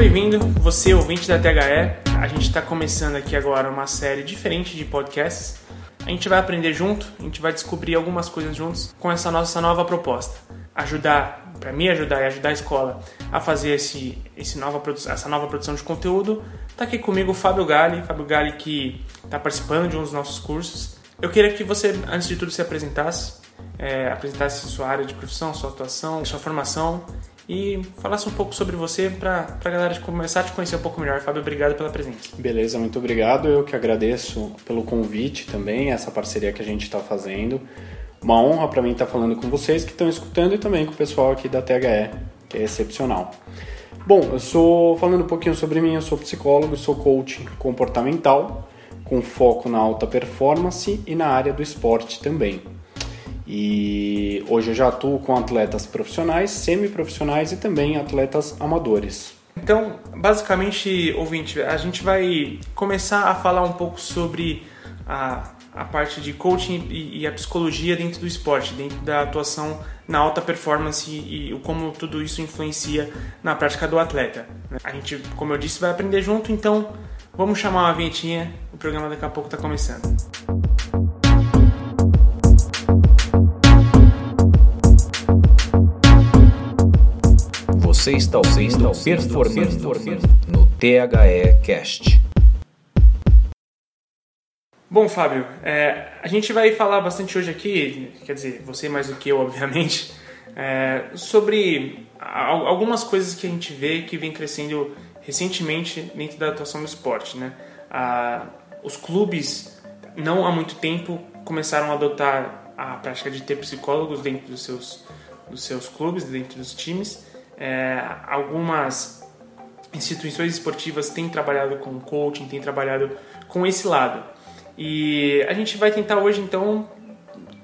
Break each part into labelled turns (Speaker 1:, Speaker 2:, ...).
Speaker 1: bem-vindo, você ouvinte da THE. A gente está começando aqui agora uma série diferente de podcasts. A gente vai aprender junto, a gente vai descobrir algumas coisas juntos com essa nossa nova proposta. Ajudar, para me ajudar e ajudar a escola a fazer esse, esse nova, essa nova produção de conteúdo. Está aqui comigo o Fábio Gali, Fábio Gali que está participando de um dos nossos cursos. Eu queria que você, antes de tudo, se apresentasse, é, apresentasse sua área de profissão, sua atuação, sua formação e falasse um pouco sobre você para a galera começar a te conhecer um pouco melhor. Fábio, obrigado pela presença.
Speaker 2: Beleza, muito obrigado. Eu que agradeço pelo convite também, essa parceria que a gente está fazendo. Uma honra para mim estar tá falando com vocês que estão escutando e também com o pessoal aqui da THE, que é excepcional. Bom, eu sou falando um pouquinho sobre mim, eu sou psicólogo, sou coach comportamental, com foco na alta performance e na área do esporte também. E hoje eu já atuo com atletas profissionais, semiprofissionais e também atletas amadores.
Speaker 1: Então, basicamente, ouvinte, a gente vai começar a falar um pouco sobre a, a parte de coaching e, e a psicologia dentro do esporte, dentro da atuação na alta performance e, e como tudo isso influencia na prática do atleta. A gente, como eu disse, vai aprender junto, então vamos chamar uma vinhetinha, o programa daqui a pouco está começando.
Speaker 3: Você está ouvindo Performando no THE Cast.
Speaker 1: Bom, Fábio, é, a gente vai falar bastante hoje aqui, quer dizer, você mais do que eu, obviamente, é, sobre algumas coisas que a gente vê que vem crescendo recentemente dentro da atuação do esporte. Né? Ah, os clubes, não há muito tempo, começaram a adotar a prática de ter psicólogos dentro dos seus, dos seus clubes, dentro dos times, é, algumas instituições esportivas têm trabalhado com coaching, têm trabalhado com esse lado. E a gente vai tentar hoje, então,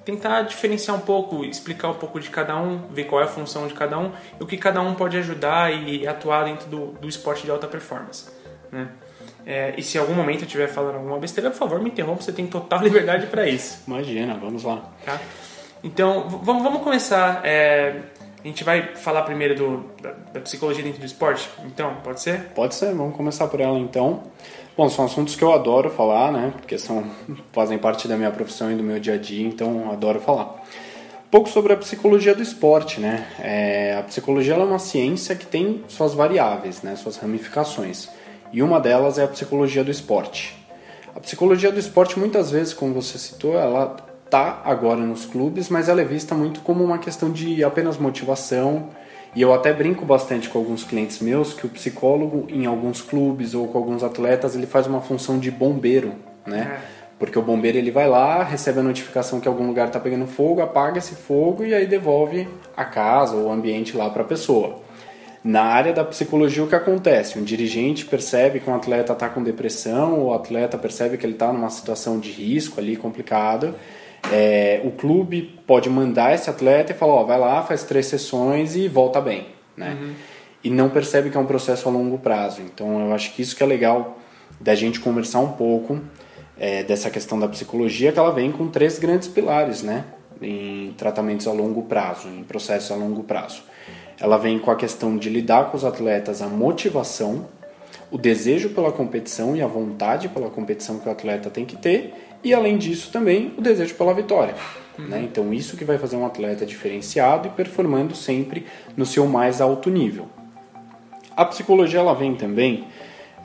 Speaker 1: tentar diferenciar um pouco, explicar um pouco de cada um, ver qual é a função de cada um e o que cada um pode ajudar e atuar dentro do, do esporte de alta performance. Né? É, e se em algum momento eu estiver falando alguma besteira, por favor, me interrompa, você tem total liberdade para isso.
Speaker 2: Imagina, vamos lá.
Speaker 1: Tá? Então, vamos, vamos começar. É, a gente vai falar primeiro do, da, da, psicologia dentro do esporte? Então, pode ser?
Speaker 2: Pode ser, vamos começar por ela então. Bom, são assuntos que eu adoro falar, né? Porque são, fazem parte da minha profissão e do meu dia a dia, então adoro falar. Pouco sobre a psicologia do esporte, né? É, a psicologia é uma ciência que tem suas variáveis, né? Suas ramificações. E uma delas é a psicologia do esporte. A psicologia do esporte, muitas vezes, como você citou, ela tá agora nos clubes, mas ela é vista muito como uma questão de apenas motivação. E eu até brinco bastante com alguns clientes meus que o psicólogo em alguns clubes ou com alguns atletas ele faz uma função de bombeiro, né? É. Porque o bombeiro ele vai lá, recebe a notificação que algum lugar está pegando fogo, apaga esse fogo e aí devolve a casa ou o ambiente lá para a pessoa. Na área da psicologia, o que acontece? Um dirigente percebe que um atleta está com depressão, o atleta percebe que ele está numa situação de risco ali complicada é, o clube pode mandar esse atleta e falar, ó, vai lá, faz três sessões e volta bem, né? Uhum. E não percebe que é um processo a longo prazo. Então, eu acho que isso que é legal da gente conversar um pouco é, dessa questão da psicologia, que ela vem com três grandes pilares, né? Em tratamentos a longo prazo, em processos a longo prazo. Ela vem com a questão de lidar com os atletas a motivação, o desejo pela competição e a vontade pela competição que o atleta tem que ter e além disso também o desejo pela vitória. Uhum. Né? Então isso que vai fazer um atleta diferenciado e performando sempre no seu mais alto nível. A psicologia ela vem também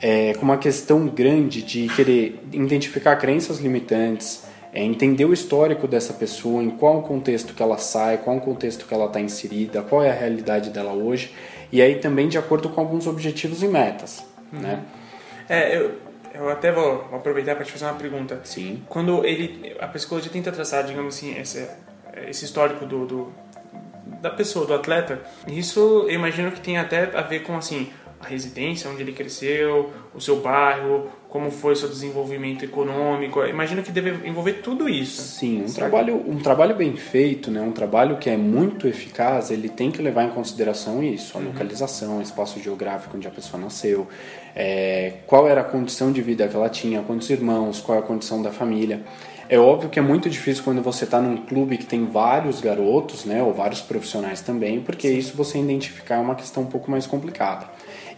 Speaker 2: é, com uma questão grande de querer identificar crenças limitantes, é, entender o histórico dessa pessoa, em qual contexto que ela sai, qual contexto que ela está inserida, qual é a realidade dela hoje, e aí também de acordo com alguns objetivos e metas. Uhum. Né?
Speaker 1: É, eu, eu até vou aproveitar para te fazer uma pergunta.
Speaker 2: Sim.
Speaker 1: Quando ele, a psicologia tenta traçar, digamos assim, esse, esse histórico do, do, da pessoa, do atleta, isso eu imagino que tem até a ver com assim a residência, onde ele cresceu, o seu bairro, como foi o seu desenvolvimento econômico. Imagino que deve envolver tudo isso.
Speaker 2: Sim, um trabalho, um trabalho bem feito, né? um trabalho que é muito eficaz, ele tem que levar em consideração isso, a uhum. localização, o espaço geográfico onde a pessoa nasceu, é, qual era a condição de vida que ela tinha, quantos irmãos, qual é a condição da família. É óbvio que é muito difícil quando você está num clube que tem vários garotos, né, ou vários profissionais também, porque Sim. isso você identificar é uma questão um pouco mais complicada.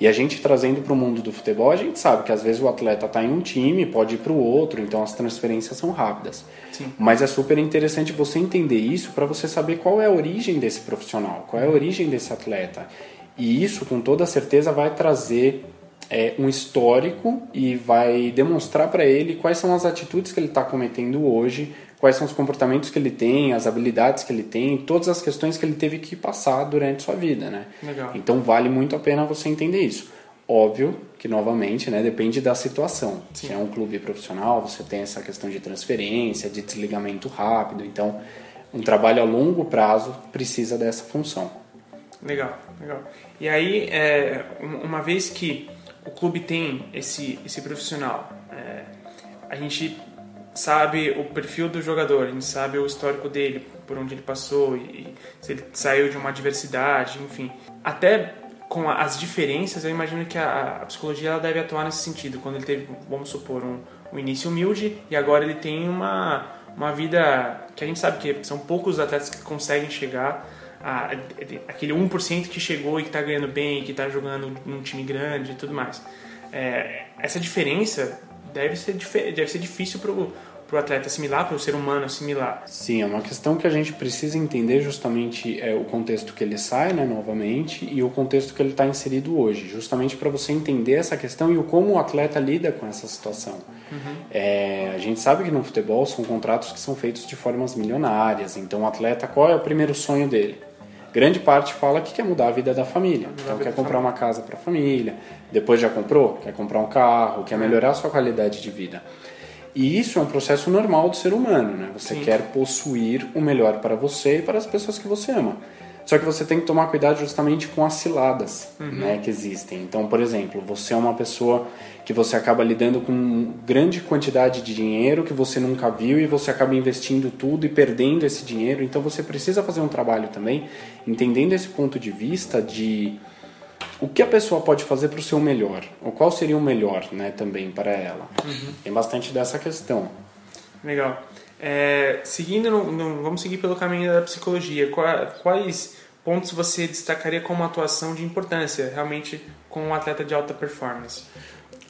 Speaker 2: E a gente trazendo para o mundo do futebol, a gente sabe que às vezes o atleta está em um time, pode ir para o outro, então as transferências são rápidas.
Speaker 1: Sim.
Speaker 2: Mas é super interessante você entender isso para você saber qual é a origem desse profissional, qual é a origem desse atleta. E isso, com toda certeza, vai trazer é, um histórico e vai demonstrar para ele quais são as atitudes que ele está cometendo hoje, quais são os comportamentos que ele tem, as habilidades que ele tem, todas as questões que ele teve que passar durante sua vida, né?
Speaker 1: Legal.
Speaker 2: Então vale muito a pena você entender isso. Óbvio que novamente, né, depende da situação.
Speaker 1: Sim.
Speaker 2: Se é um clube profissional, você tem essa questão de transferência, de desligamento rápido, então um trabalho a longo prazo precisa dessa função.
Speaker 1: Legal, legal. E aí, é, um- uma vez que o clube tem esse, esse profissional, é, a gente sabe o perfil do jogador, a gente sabe o histórico dele, por onde ele passou, e, se ele saiu de uma adversidade, enfim. Até com as diferenças, eu imagino que a, a psicologia ela deve atuar nesse sentido. Quando ele teve, vamos supor, um, um início humilde e agora ele tem uma, uma vida que a gente sabe que são poucos atletas que conseguem chegar a, aquele 1% que chegou e que está ganhando bem, que está jogando num time grande e tudo mais. É, essa diferença deve ser, deve ser difícil para o atleta assimilar, para o ser humano assimilar.
Speaker 2: Sim, é uma questão que a gente precisa entender justamente é, o contexto que ele sai, né, novamente, e o contexto que ele está inserido hoje, justamente para você entender essa questão e o como o atleta lida com essa situação. É, a gente sabe que no futebol são contratos que são feitos de formas milionárias, então o atleta, qual é o primeiro sonho dele? Grande parte fala que quer mudar a vida da família, então quer comprar uma casa para a família, depois já comprou, quer comprar um carro, quer melhorar a sua qualidade de vida. E isso é um processo normal do ser humano, né? Você
Speaker 1: Sim.
Speaker 2: quer possuir o melhor para você e para as pessoas que você ama. Só que você tem que tomar cuidado justamente com as ciladas né, que existem. Então, por exemplo, você é uma pessoa que você acaba lidando com grande quantidade de dinheiro que você nunca viu e você acaba investindo tudo e perdendo esse dinheiro. Então, você precisa fazer um trabalho também, entendendo esse ponto de vista de o que a pessoa pode fazer para o seu melhor, ou qual seria o melhor, né, também para ela. Tem bastante dessa questão.
Speaker 1: Legal. É, seguindo, no- no- vamos seguir pelo caminho da psicologia. Qua- Quais pontos você destacaria como atuação de importância realmente com um atleta de alta performance?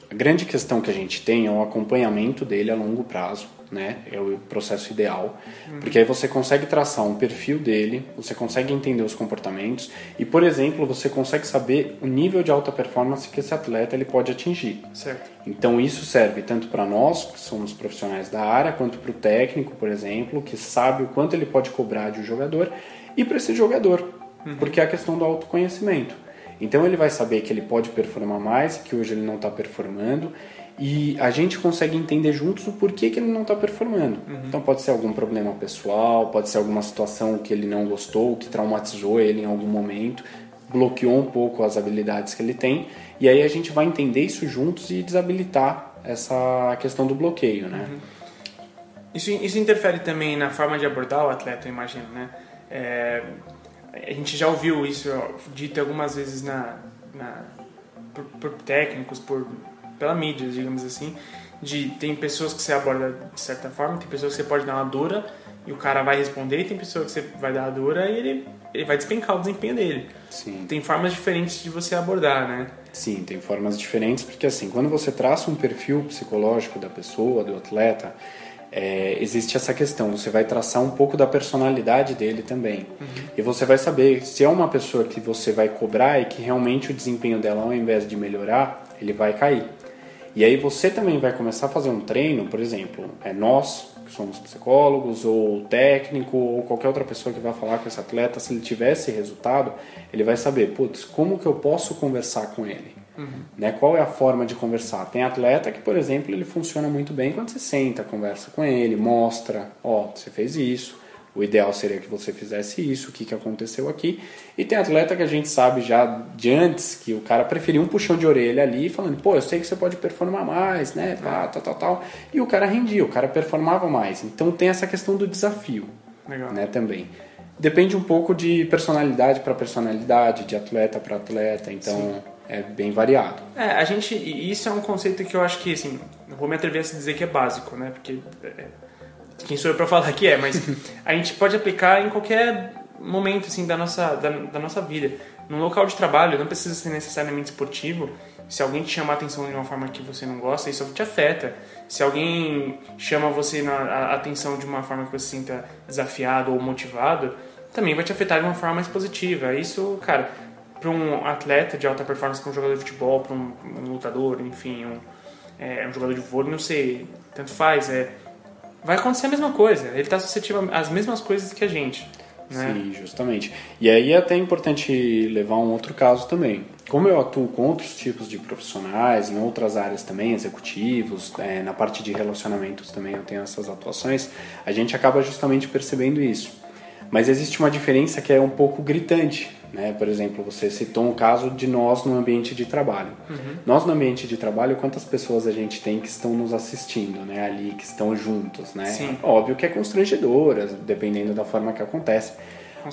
Speaker 2: A grande questão que a gente tem é o acompanhamento dele a longo prazo, né? É o processo ideal, porque aí você consegue traçar um perfil dele, você consegue entender os comportamentos e, por exemplo, você consegue saber o nível de alta performance que esse atleta ele pode atingir.
Speaker 1: Certo.
Speaker 2: Então isso serve tanto para nós, que somos profissionais da área, quanto para o técnico, por exemplo, que sabe o quanto ele pode cobrar de um jogador, e para esse jogador, porque é a questão do autoconhecimento. Então ele vai saber que ele pode performar mais, que hoje ele não está performando, e a gente consegue entender juntos o porquê que ele não está performando. Então pode ser algum problema pessoal, pode ser alguma situação que ele não gostou, que traumatizou ele em algum momento, bloqueou um pouco as habilidades que ele tem, e aí a gente vai entender isso juntos e desabilitar essa questão do bloqueio, né?
Speaker 1: Isso, isso interfere também na forma de abordar o atleta, eu imagino, né? É, a gente já ouviu isso dito algumas vezes na, na por, por técnicos, por pela mídia, digamos assim, de tem pessoas que você aborda de certa forma, tem pessoas que você pode dar uma dura e o cara vai responder, e tem pessoas que você vai dar a dura e ele, ele vai despencar o desempenho dele.
Speaker 2: Sim.
Speaker 1: Tem formas diferentes de você abordar, né?
Speaker 2: Sim, tem formas diferentes, porque assim, quando você traça um perfil psicológico da pessoa, do atleta, é, existe essa questão, você vai traçar um pouco da personalidade dele também. E você vai saber se é uma pessoa que você vai cobrar e que realmente o desempenho dela, ao invés de melhorar, ele vai cair. E aí você também vai começar a fazer um treino, por exemplo, é nós que somos psicólogos ou técnico ou qualquer outra pessoa que vai falar com esse atleta, se ele tiver esse resultado, ele vai saber, putz, como que eu posso conversar com ele? Né? Qual é a forma de conversar? Tem atleta que, por exemplo, ele funciona muito bem quando você senta, conversa com ele, mostra, ó, você fez isso, o ideal seria que você fizesse isso, o que, que aconteceu aqui. E tem atleta que a gente sabe já de antes que o cara preferia um puxão de orelha ali, falando, pô, eu sei que você pode performar mais, né, pá, tal, tal, tal. E o cara rendia, o cara performava mais. Então tem essa questão do desafio,
Speaker 1: Legal.
Speaker 2: né, também. Depende um pouco de personalidade para personalidade, de atleta para atleta, então é bem variado.
Speaker 1: É, a gente. E isso é um conceito que eu acho que, assim, não vou me atrever a dizer que é básico, né? Porque. é, quem sou eu pra falar que é, mas a gente pode aplicar em qualquer momento assim da nossa da, da nossa vida. No local de trabalho, não precisa ser necessariamente esportivo. Se alguém te chama a atenção de uma forma que você não gosta, isso te afeta. Se alguém chama você na, a atenção de uma forma que você se sinta desafiado ou motivado, também vai te afetar de uma forma mais positiva. Isso, cara, para um atleta de alta performance, para um jogador de futebol, para um, um, lutador, enfim, um, é, um jogador de vôlei, não sei, tanto faz, é, vai acontecer a mesma coisa. Ele está suscetível às mesmas coisas que a gente. Né?
Speaker 2: Sim, justamente. E aí é até importante levar um outro caso também. Como eu atuo com outros tipos de profissionais, em outras áreas também, executivos, é, na parte de relacionamentos também eu tenho essas atuações, a gente acaba justamente percebendo isso. Mas existe uma diferença que é um pouco gritante. Né? Por exemplo, você citou um caso de nós no ambiente de trabalho. Uhum. Nós no ambiente de trabalho, quantas pessoas a gente tem que estão nos assistindo, né? Ali, que estão juntos, né?
Speaker 1: Sim.
Speaker 2: Óbvio que é constrangedora, dependendo da forma que acontece.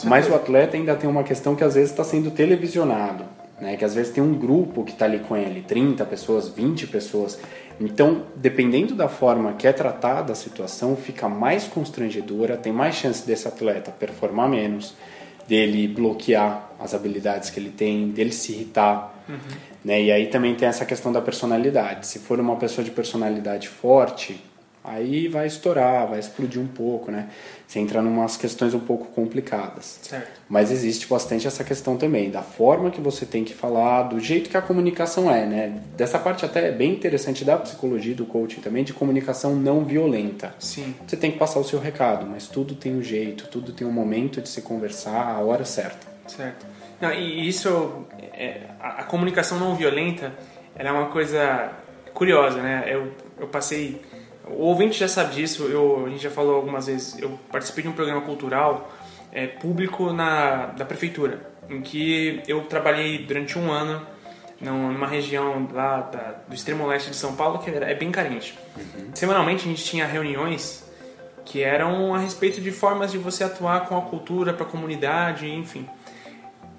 Speaker 2: Mas o atleta ainda tem uma questão que às vezes está sendo televisionado. Né, que às vezes tem um grupo que está ali com ele, 30 pessoas, 20 pessoas. Então, dependendo da forma que é tratada a situação, fica mais constrangedora, tem mais chance desse atleta performar menos, dele bloquear as habilidades que ele tem, dele se irritar. Uhum. Né? E aí também tem essa questão da personalidade. Se for uma pessoa de personalidade forte, aí vai estourar, vai explodir um pouco, né? Você entra em umas questões um pouco complicadas.
Speaker 1: Certo.
Speaker 2: Mas existe bastante essa questão também, da forma que você tem que falar, do jeito que a comunicação é, né? Dessa parte até é bem interessante da psicologia, do coaching também, de comunicação não violenta.
Speaker 1: Sim.
Speaker 2: Você tem que passar o seu recado, mas tudo tem um jeito, tudo tem um momento de se conversar, a hora certa.
Speaker 1: Certo. Não, e isso, é, a, a, comunicação não violenta, ela é uma coisa curiosa, né? Eu, eu passei o ouvinte já sabe disso, eu, a gente já falou algumas vezes. Eu participei de um programa cultural é, público na, da prefeitura, em que eu trabalhei durante um ano numa região lá da, do extremo leste de São Paulo que é bem carente. Uhum. Semanalmente a gente tinha reuniões que eram a respeito de formas de você atuar com a cultura para a comunidade, enfim.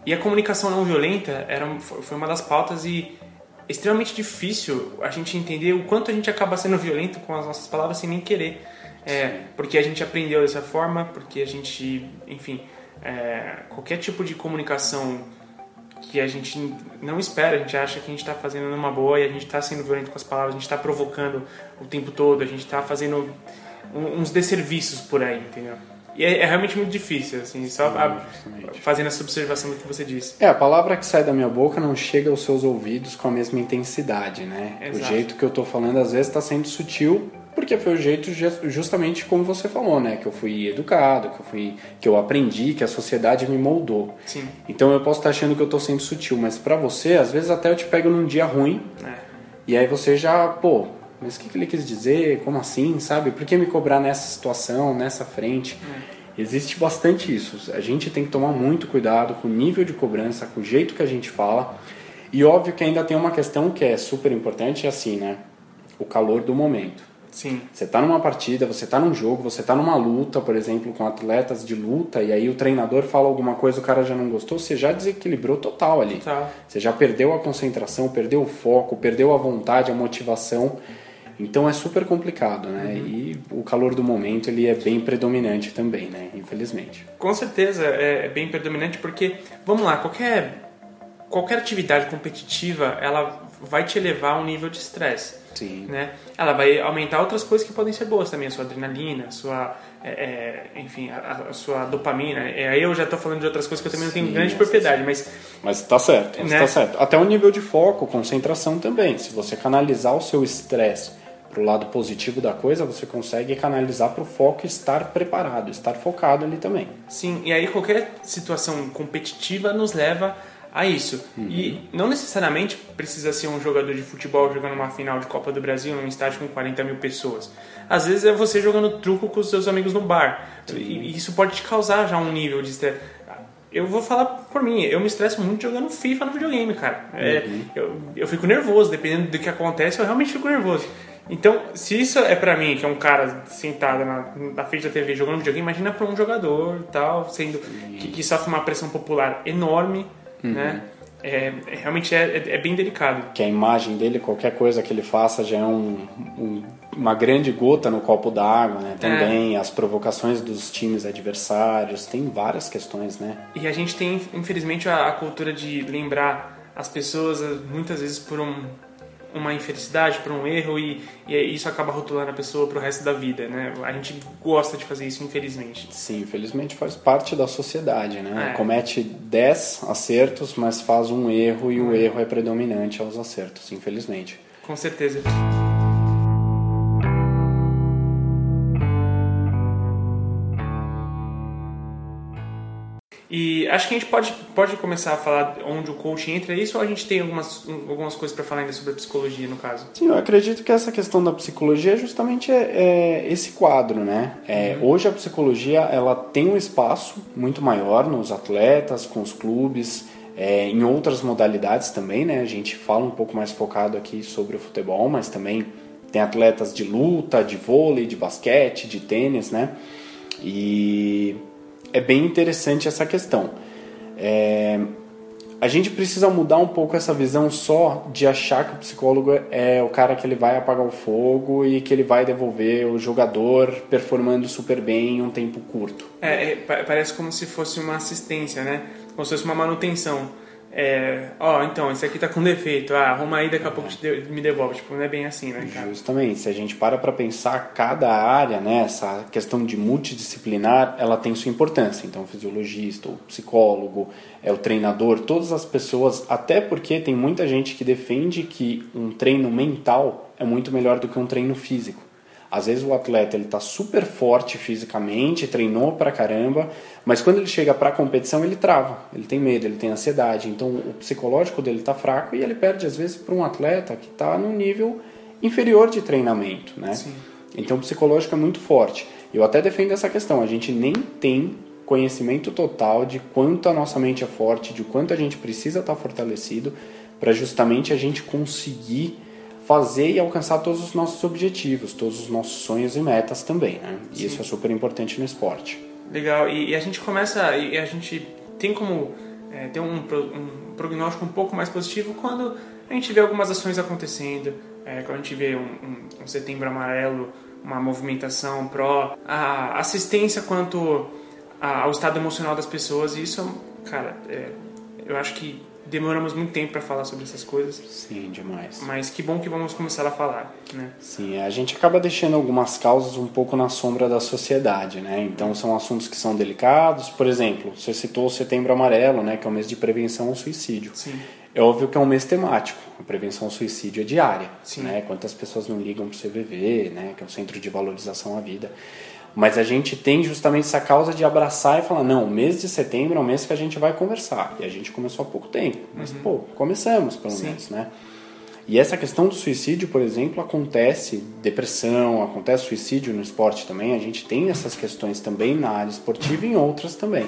Speaker 1: E a comunicação não violenta era, foi uma das pautas e extremamente difícil a gente entender o quanto a gente acaba sendo violento com as nossas palavras sem nem querer. É, porque a gente aprendeu dessa forma, porque a gente, enfim, é, qualquer tipo de comunicação que a gente não espera, a gente acha que a gente está fazendo numa boa e a gente está sendo violento com as palavras, a gente está provocando o tempo todo, a gente está fazendo uns desserviços por aí, entendeu? E é, é, realmente muito difícil, assim, só Sim, a, fazendo essa observação do que você disse.
Speaker 2: É, a palavra que sai da minha boca não chega aos seus ouvidos com a mesma intensidade, né?
Speaker 1: Exato.
Speaker 2: O jeito que eu tô falando às vezes está sendo sutil, porque foi o jeito justamente como você falou, né? Que eu fui educado, que eu fui, que eu aprendi, que a sociedade me moldou.
Speaker 1: Sim.
Speaker 2: Então eu posso estar achando que eu tô sendo sutil, mas para você, às vezes até eu te pego num dia ruim.
Speaker 1: É.
Speaker 2: E aí você já, pô, mas o que, que ele quis dizer? Como assim, sabe? Por que me cobrar nessa situação, nessa frente? É. Existe bastante isso. A gente tem que tomar muito cuidado com o nível de cobrança, com o jeito que a gente fala. E óbvio que ainda tem uma questão que é super importante, é assim, né? O calor do momento.
Speaker 1: Sim.
Speaker 2: Você está numa partida, você está num jogo, você está numa luta, por exemplo, com atletas de luta, e aí o treinador fala alguma coisa, o cara já não gostou, você já desequilibrou total ali.
Speaker 1: Total.
Speaker 2: Você já perdeu a concentração, perdeu o foco, perdeu a vontade, a motivação. Então é super complicado, né? Uhum. E o calor do momento ele é bem predominante também, né? Infelizmente.
Speaker 1: Com certeza é bem predominante porque, vamos lá, qualquer qualquer atividade competitiva ela vai te elevar a um nível de estresse.
Speaker 2: Sim.
Speaker 1: Né? Ela vai aumentar outras coisas que podem ser boas também, a sua adrenalina, a sua, é, é, enfim, a, a, sua dopamina. É, aí eu já estou falando de outras coisas que eu também não tenho sim, grande propriedade, sim. mas...
Speaker 2: Mas está certo,
Speaker 1: né?
Speaker 2: está certo. Até o nível de foco, concentração também. Se você canalizar o seu estresse para o lado positivo da coisa, você consegue canalizar para o foco estar preparado, estar focado ali também.
Speaker 1: Sim, e aí qualquer situação competitiva nos leva a isso. Uhum. E não necessariamente precisa ser um jogador de futebol jogando uma final de Copa do Brasil num estádio com 40 mil pessoas. Às vezes é você jogando truco com os seus amigos no bar. E isso pode te causar já um nível de estresse. Eu vou falar por mim, eu me estresso muito jogando FIFA no videogame, cara. É, uhum. eu, eu fico nervoso, dependendo do que acontece, eu realmente fico nervoso. Então, se isso é pra mim, que é um cara sentado na, na frente da TV jogando videogame, imagina pra um jogador tal, sendo que, que sofre uma pressão popular enorme uhum. né? É, realmente é, é, é, bem delicado.
Speaker 2: Que a imagem dele, qualquer coisa que ele faça já é um, um uma grande gota no copo d'água, né? Também é. as provocações dos times adversários, tem várias questões, né?
Speaker 1: E a gente tem, infelizmente, a, a cultura de lembrar as pessoas muitas vezes por um uma infelicidade, por um erro e, e isso acaba rotulando a pessoa para o resto da vida, né? A gente gosta de fazer isso, infelizmente.
Speaker 2: Sim, infelizmente faz parte da sociedade, né? É. Comete 10 acertos, mas faz um erro e o erro é predominante aos acertos, infelizmente.
Speaker 1: Com certeza. E acho que a gente pode, pode começar a falar onde o coaching entra isso ou a gente tem algumas, algumas coisas para falar ainda sobre a psicologia no caso?
Speaker 2: Sim, eu acredito que essa questão da psicologia é justamente é, é esse quadro, né? É, uhum. Hoje a psicologia ela tem um espaço muito maior nos atletas, com os clubes, é, em outras modalidades também, né? A gente fala um pouco mais focado aqui sobre o futebol, mas também tem atletas de luta, de vôlei, de basquete, de tênis, né? E é bem interessante essa questão. É, a gente precisa mudar um pouco essa visão só de achar que o psicólogo é o cara que ele vai apagar o fogo e que ele vai devolver o jogador performando super bem em um tempo curto.
Speaker 1: É, é parece como se fosse uma assistência, né? Como se fosse uma manutenção é, ó, então, esse aqui tá com defeito, ah, arruma aí, daqui a pouco me devolve. Tipo, não é bem assim, né, cara?
Speaker 2: Justamente, se a gente para pra pensar, cada área, né, essa questão de multidisciplinar, ela tem sua importância. Então, o fisiologista, o psicólogo, é o treinador, todas as pessoas, até porque tem muita gente que defende que um treino mental é muito melhor do que um treino físico. Às vezes o atleta ele está super forte fisicamente, treinou pra caramba, mas quando ele chega para a competição ele trava, ele tem medo, ele tem ansiedade. Então o psicológico dele está fraco e ele perde às vezes para um atleta que está no nível inferior de treinamento, né? Sim. Então o psicológico é muito forte. Eu até defendo essa questão. A gente nem tem conhecimento total de quanto a nossa mente é forte, de quanto a gente precisa estar tá fortalecido para justamente a gente conseguir fazer e alcançar todos os nossos objetivos, todos os nossos sonhos e metas também, né? E isso é super importante no esporte.
Speaker 1: Legal. E, e, a gente começa, e a gente tem como é, ter um, um, prognóstico um pouco mais positivo quando a gente vê algumas ações acontecendo, é, quando a gente vê um, um, um setembro amarelo, uma movimentação pró a assistência quanto ao estado emocional das pessoas. E isso, cara, é, eu acho que demoramos muito tempo para falar sobre essas coisas.
Speaker 2: Sim, demais.
Speaker 1: Mas que bom que vamos começar a falar, né?
Speaker 2: Sim, a gente acaba deixando algumas causas um pouco na sombra da sociedade, né? Então são assuntos que são delicados. Por exemplo, você citou o Setembro Amarelo, né? Que é o mês de prevenção ao suicídio.
Speaker 1: Sim.
Speaker 2: É óbvio que é um mês temático. A prevenção ao suicídio é diária, Sim. né? Quantas pessoas não ligam para o CVV, né? Que é o Centro de Valorização à Vida. Mas a gente tem justamente essa causa de abraçar e falar, não, o mês de setembro é um mês que a gente vai conversar. E a gente começou há pouco tempo, mas uhum. pô, começamos pelo Sim. menos, né? E essa questão do suicídio, por exemplo, acontece depressão, acontece suicídio no esporte também. A gente tem essas questões também na área esportiva e em outras também.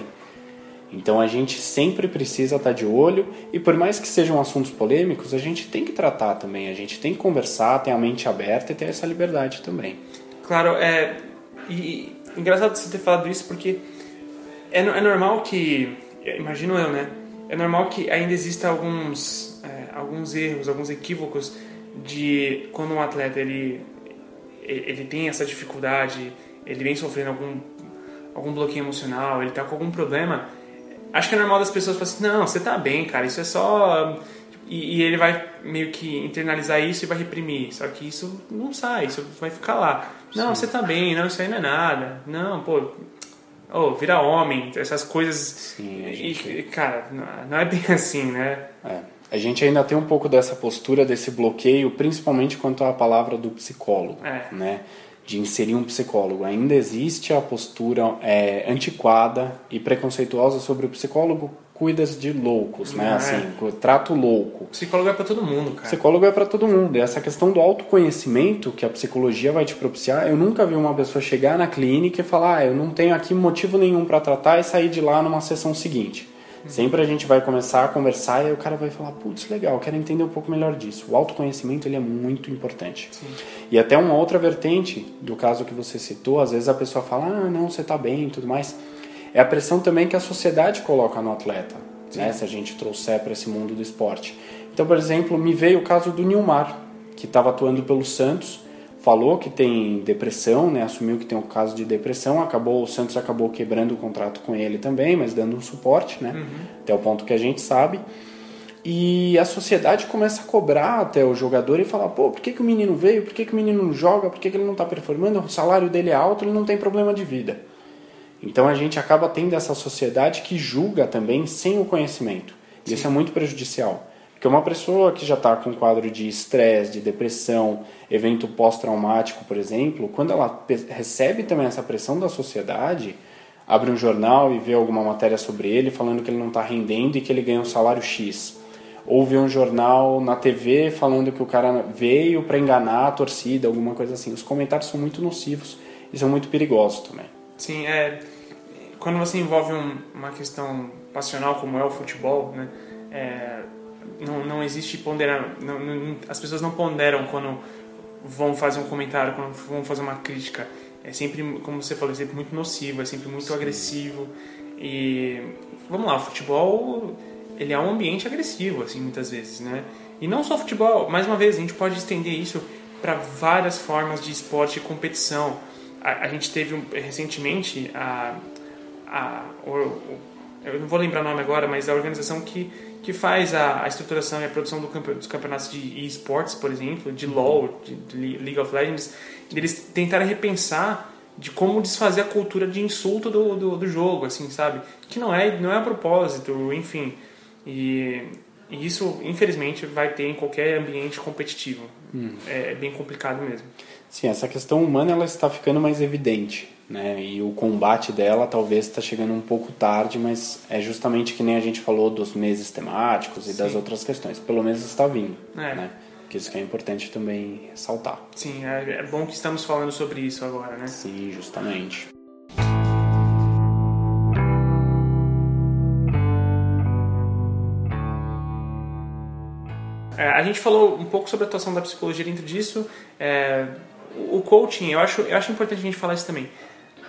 Speaker 2: Então a gente sempre precisa estar de olho e por mais que sejam assuntos polêmicos, a gente tem que tratar também, a gente tem que conversar, ter a mente aberta e ter essa liberdade também.
Speaker 1: Claro, é, e engraçado você ter falado isso porque é, é normal que, imagino eu, né? É normal que ainda exista alguns, é, alguns erros, alguns equívocos de quando um atleta ele, ele tem essa dificuldade, ele vem sofrendo algum, algum bloqueio emocional, ele está com algum problema. Acho que é normal das pessoas falarem assim: não, você está bem, cara, isso é só e, e, ele vai meio que internalizar isso e vai reprimir. Só que isso não sai, isso vai ficar lá. Não, Sim. você tá bem, não, isso aí não é nada. Não, pô, oh, vira homem, essas coisas. Sim, gente... e, cara, não é bem assim, né?
Speaker 2: É. A gente ainda tem um pouco dessa postura, desse bloqueio, principalmente quanto à palavra do psicólogo, é. né? De inserir um psicólogo. Ainda existe a postura é, antiquada e preconceituosa sobre o psicólogo cuidas de loucos, né? É. Assim, trato louco.
Speaker 1: Psicólogo é para todo mundo, cara.
Speaker 2: Psicólogo é para todo mundo. E essa questão do autoconhecimento que a psicologia vai te propiciar, eu nunca vi uma pessoa chegar na clínica e falar, ah, eu não tenho aqui motivo nenhum para tratar e sair de lá numa sessão seguinte. Uhum. Sempre a gente vai começar a conversar e aí o cara vai falar, putz, legal, quero entender um pouco melhor disso. O autoconhecimento ele é muito importante. Sim. E até uma outra vertente do caso que você citou, às vezes a pessoa fala, ah, não, você tá bem e tudo mais é a pressão também que a sociedade coloca no atleta, né? se a gente trouxer para esse mundo do esporte. Então, por exemplo, me veio o caso do Nilmar, que estava atuando pelo Santos, falou que tem depressão, né? Assumiu que tem um caso de depressão, acabou o Santos acabou quebrando o contrato com ele também, mas dando um suporte, né? Uhum. Até o ponto que a gente sabe. E a sociedade começa a cobrar até o jogador e falar, pô, por que, que o menino veio? Por que, que o menino não joga? Por que, que ele não está performando? O salário dele é alto, ele não tem problema de vida. Então a gente acaba tendo essa sociedade que julga também sem o conhecimento. E isso é muito prejudicial. Porque uma pessoa que já está com um quadro de estresse, de depressão, evento pós-traumático, por exemplo, quando ela recebe também essa pressão da sociedade, abre um jornal e vê alguma matéria sobre ele falando que ele não está rendendo e que ele ganha um salário X. Ou vê um jornal na TV falando que o cara veio para enganar a torcida, alguma coisa assim. Os comentários são muito nocivos e são muito perigosos também.
Speaker 1: Sim, é. Quando você envolve um, uma questão passional como é o futebol, né? É, não, não existe ponderar. Não, não, as pessoas não ponderam quando vão fazer um comentário, quando vão fazer uma crítica. É sempre, como você falou, é sempre muito nocivo, é sempre muito Sim. agressivo. E vamos lá, o futebol ele é um ambiente agressivo, assim, muitas vezes, né? E não só futebol, mais uma vez, a gente pode estender isso para várias formas de esporte e competição. A, a gente teve um, recentemente a, a, o, eu não vou lembrar o nome agora, mas a organização que que faz a, a estruturação e a produção do campe, dos campeonatos de esportes, por exemplo, de LoL, de, de, League of Legends, eles tentaram repensar de como desfazer a cultura de insulto do, do, do, jogo, assim, sabe? Que não é, não é a propósito, enfim. E, e isso, infelizmente, vai ter em qualquer ambiente competitivo. Hum. É, é bem complicado mesmo.
Speaker 2: Sim, essa questão humana ela está ficando mais evidente né? E o combate dela talvez está chegando um pouco tarde, mas é justamente que nem a gente falou dos meses temáticos e Sim. das outras questões. Pelo menos está vindo, é. né? Que isso que é importante também ressaltar.
Speaker 1: Sim, é, é bom que estamos falando sobre isso agora, né?
Speaker 2: Sim, justamente.
Speaker 1: É, a gente falou um pouco sobre a atuação da psicologia dentro disso. É, o coaching, eu acho, eu acho importante a gente falar isso também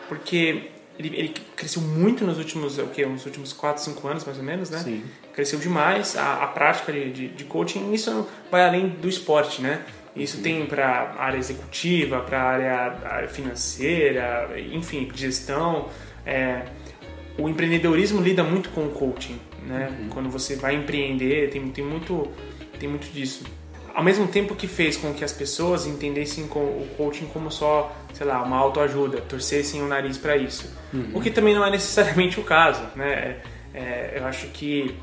Speaker 1: porque ele, ele, cresceu muito nos últimos, o quê? Nos últimos 4, 5 anos, mais ou menos, né? Sim. Cresceu demais a, a prática de, de, de, coaching. Isso vai além do esporte, né? Isso tem para área executiva, para área, área financeira, enfim, gestão. É, o empreendedorismo lida muito com o coaching, né? Uhum. Quando você vai empreender, tem, tem, muito, tem muito disso ao mesmo tempo que fez com que as pessoas entendessem o coaching como só, sei lá, uma autoajuda, torcessem o nariz para isso. Uhum. O que também não é necessariamente o caso, né? É, é, eu acho que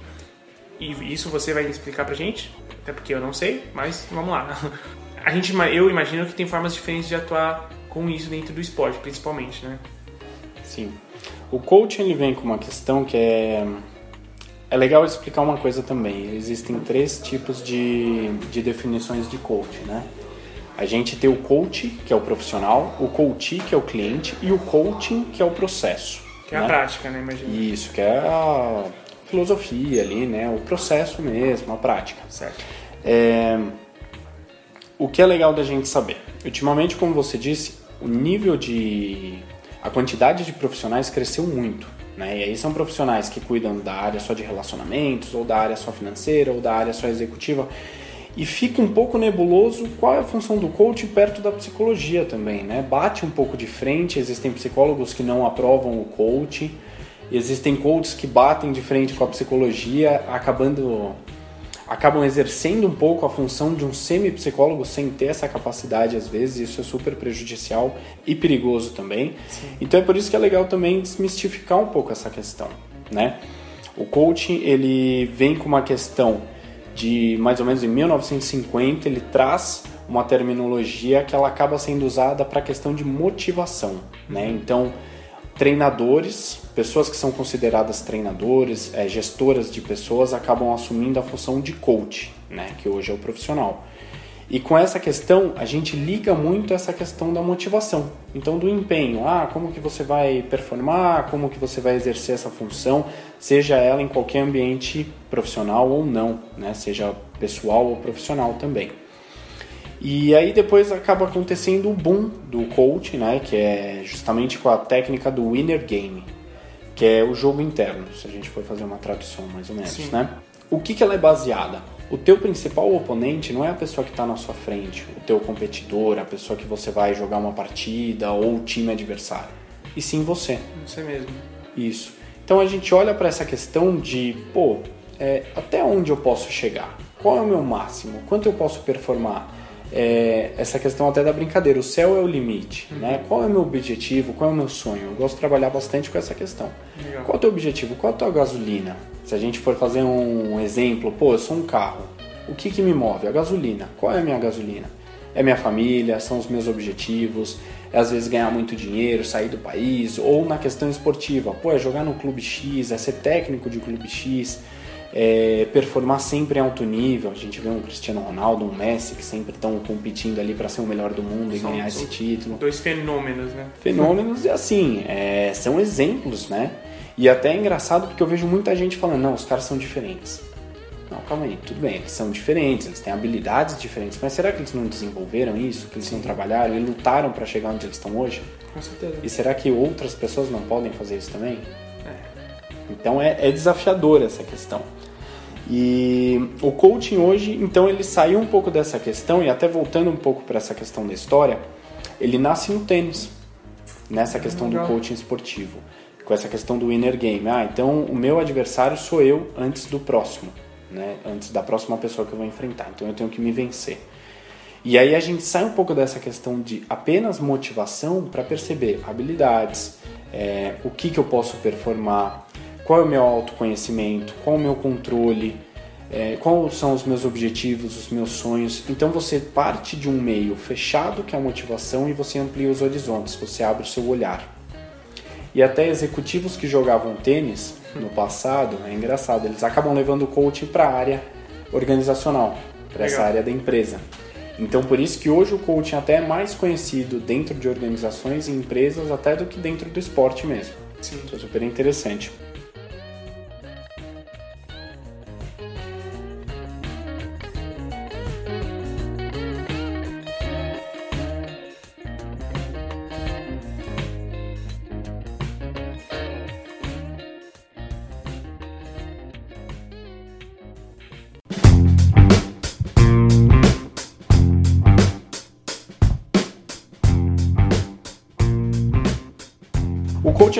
Speaker 1: e isso você vai explicar pra gente, até porque eu não sei, mas vamos lá. A gente, eu imagino que tem formas diferentes de atuar com isso dentro do esporte, principalmente, né?
Speaker 2: Sim. O coaching ele vem com uma questão que é é legal explicar uma coisa também. Existem três tipos de, de definições de coach, né? A gente tem o coach, que é o profissional, o coach, que é o cliente, e o coaching, que é o processo.
Speaker 1: Que é né? a prática, né?
Speaker 2: Imagina. Isso, que é a filosofia ali, né? O processo mesmo, a prática.
Speaker 1: Certo.
Speaker 2: É... O que é legal da gente saber? Ultimamente, como você disse, o nível de... a quantidade de profissionais cresceu muito. Né? E aí são profissionais que cuidam da área só de relacionamentos, ou da área só financeira, ou da área só executiva. E fica um pouco nebuloso qual é a função do coach perto da psicologia também, né? Bate um pouco de frente, existem psicólogos que não aprovam o coach, existem coaches que batem de frente com a psicologia, acabando acabam exercendo um pouco a função de um semi-psicólogo sem ter essa capacidade às vezes, isso é super prejudicial e perigoso também. Sim. Então é por isso que é legal também desmistificar um pouco essa questão, né? O coaching, ele vem com uma questão de mais ou menos em 1950, ele traz uma terminologia que ela acaba sendo usada para a questão de motivação, né? Então, treinadores, pessoas que são consideradas treinadores, é, gestoras de pessoas, acabam assumindo a função de coach, né, que hoje é o profissional. E com essa questão, a gente liga muito essa questão da motivação. Então, do empenho, ah, como que você vai performar, como que você vai exercer essa função, seja ela em qualquer ambiente profissional ou não, né, seja pessoal ou profissional também. E aí depois acaba acontecendo o boom do coach, né, que é justamente com a técnica do winner game, que é o jogo interno, se a gente for fazer uma tradução mais ou menos, Sim. né? O que, que ela é baseada? o teu principal oponente não é a pessoa que está na sua frente, o teu competidor, a pessoa que você vai jogar uma partida ou o time adversário, e sim você.
Speaker 1: Você mesmo.
Speaker 2: Isso. Então a gente olha para essa questão de, pô, é, até onde eu posso chegar? Qual é o meu máximo? Quanto eu posso performar? É, essa questão até da brincadeira, o céu é o limite, uhum. né? Qual é o meu objetivo? Qual é o meu sonho? Eu gosto de trabalhar bastante com essa questão. Legal. Qual é o teu objetivo? Qual é a tua gasolina? Se a gente for fazer um exemplo, pô, eu sou um carro. O que, que me move? A gasolina. Qual é a minha gasolina? É minha família, são os meus objetivos, é às vezes ganhar muito dinheiro, sair do país, ou na questão esportiva, pô, é jogar no clube X, é ser técnico de clube X, é performar sempre em alto nível. A gente vê um Cristiano Ronaldo, um Messi, que sempre estão competindo ali para ser o melhor do mundo são, e ganhar esse título.
Speaker 1: Dois fenômenos, né?
Speaker 2: Fenômenos e assim, é, são exemplos, né? E até é engraçado porque eu vejo muita gente falando, não, os caras são diferentes. Não, calma aí, tudo bem, eles são diferentes, eles têm habilidades diferentes, mas será que eles não desenvolveram isso? Que eles não trabalharam e lutaram para chegar onde eles estão hoje?
Speaker 1: Com certeza.
Speaker 2: E será que outras pessoas não podem fazer isso também? É. Então é, é desafiador essa questão. E o coaching hoje, então ele saiu um pouco dessa questão e até voltando um pouco para essa questão da história, ele nasce no tênis, nessa questão do coaching esportivo com essa questão do inner game. Ah, então o meu adversário sou eu antes do próximo, né? Antes da próxima pessoa que eu vou enfrentar. Então eu tenho que me vencer. E aí a gente sai um pouco dessa questão de apenas motivação para perceber habilidades, é, o que, que eu posso performar, qual é o meu autoconhecimento, qual é o meu controle, é, quais são os meus objetivos, os meus sonhos. Então você parte de um meio fechado, que é a motivação, e você amplia os horizontes, você abre o seu olhar. E até executivos que jogavam tênis no passado, é engraçado, eles acabam levando o coaching para a área organizacional, para essa área da empresa. Então, por isso que hoje o coaching até é mais conhecido dentro de organizações e empresas até do que dentro do esporte mesmo.
Speaker 1: Sim.
Speaker 2: É super interessante.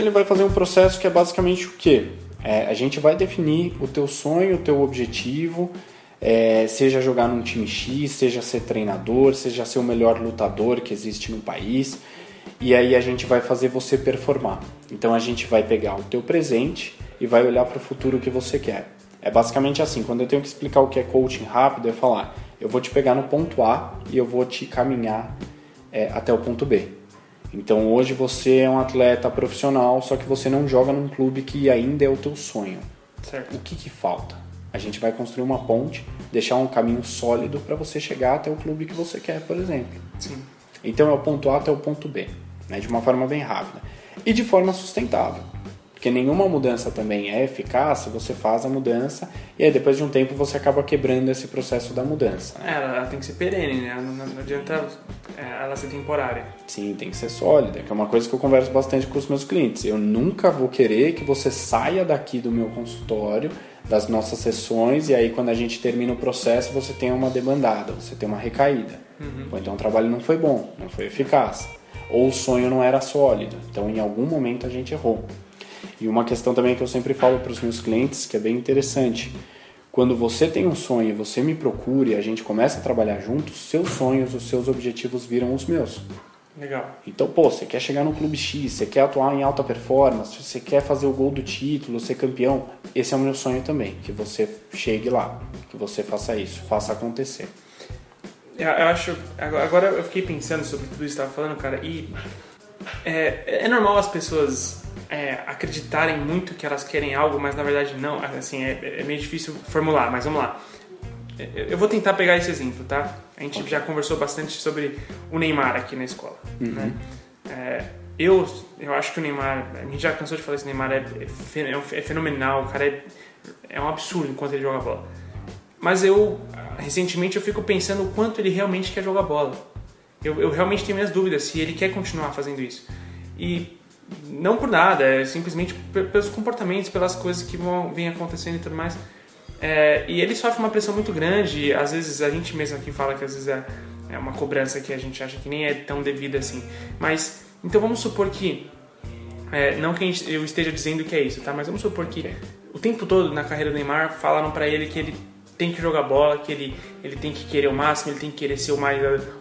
Speaker 2: Ele vai fazer um processo que é basicamente o quê? É, a gente vai definir o teu sonho, o teu objetivo, é, seja jogar num time X, seja ser treinador, seja ser o melhor lutador que existe no país, e aí a gente vai fazer você performar. Então a gente vai pegar o teu presente e vai olhar para o futuro que você quer. É basicamente assim, quando eu tenho que explicar o que é coaching rápido, é falar, eu vou te pegar no ponto A e eu vou te caminhar é, até o ponto B. Então hoje você é um atleta profissional, só que você não joga num clube que ainda é o teu sonho.
Speaker 1: Certo.
Speaker 2: O que, que falta? A gente vai construir uma ponte, deixar um caminho sólido para você chegar até o clube que você quer, por exemplo.
Speaker 1: Sim.
Speaker 2: Então é o ponto A até o ponto B, né, de uma forma bem rápida e de forma sustentável. Porque nenhuma mudança também é eficaz se você faz a mudança e aí depois de um tempo você acaba quebrando esse processo da mudança.
Speaker 1: Né? É, ela, tem que ser perene, né? Não, não adianta é, ela ser temporária.
Speaker 2: Sim, tem que ser sólida, que é uma coisa que eu converso bastante com os meus clientes. Eu nunca vou querer que você saia daqui do meu consultório, das nossas sessões, e aí quando a gente termina o processo você tenha uma demandada, você tem uma recaída. Uhum. Ou então o trabalho não foi bom, não foi eficaz. Ou o sonho não era sólido. Então em algum momento a gente errou. E uma questão também que eu sempre falo para os meus clientes, que é bem interessante, quando você tem um sonho, você me procura e a gente começa a trabalhar juntos, seus sonhos, os seus objetivos viram os meus.
Speaker 1: Legal.
Speaker 2: Então, pô, você quer chegar no clube X, você quer atuar em alta performance, você quer fazer o gol do título, ser campeão, esse é o meu sonho também, que você chegue lá, que você faça isso, faça acontecer.
Speaker 1: Eu acho, agora eu fiquei pensando sobre tudo isso que você estava falando, cara, e é, é normal as pessoas é, acreditarem muito que elas querem algo, mas na verdade não. Assim, é, é meio difícil formular, mas vamos lá. É, eu vou tentar pegar esse exemplo, tá? A gente okay. já conversou bastante sobre o Neymar aqui na escola, uhum. né? É, eu, eu acho que o Neymar, a gente já cansou de falar que o Neymar é, é, é fenomenal, o cara é, é um absurdo enquanto ele joga bola. Mas eu, recentemente, eu fico pensando o quanto ele realmente quer jogar bola. Eu, eu realmente tenho minhas dúvidas se ele quer continuar fazendo isso. E não por nada, é simplesmente pelos comportamentos, pelas coisas que vão vêm acontecendo e tudo mais. É, e ele sofre uma pressão muito grande. Às vezes a gente mesmo aqui fala que às vezes é, é uma cobrança que a gente acha que nem é tão devida assim. Mas então vamos supor que é, não que eu esteja dizendo que é isso, tá? Mas vamos supor que o tempo todo na carreira do Neymar falaram para ele que ele tem que jogar bola, que ele, ele tem que querer o máximo, ele tem que querer ser o mais,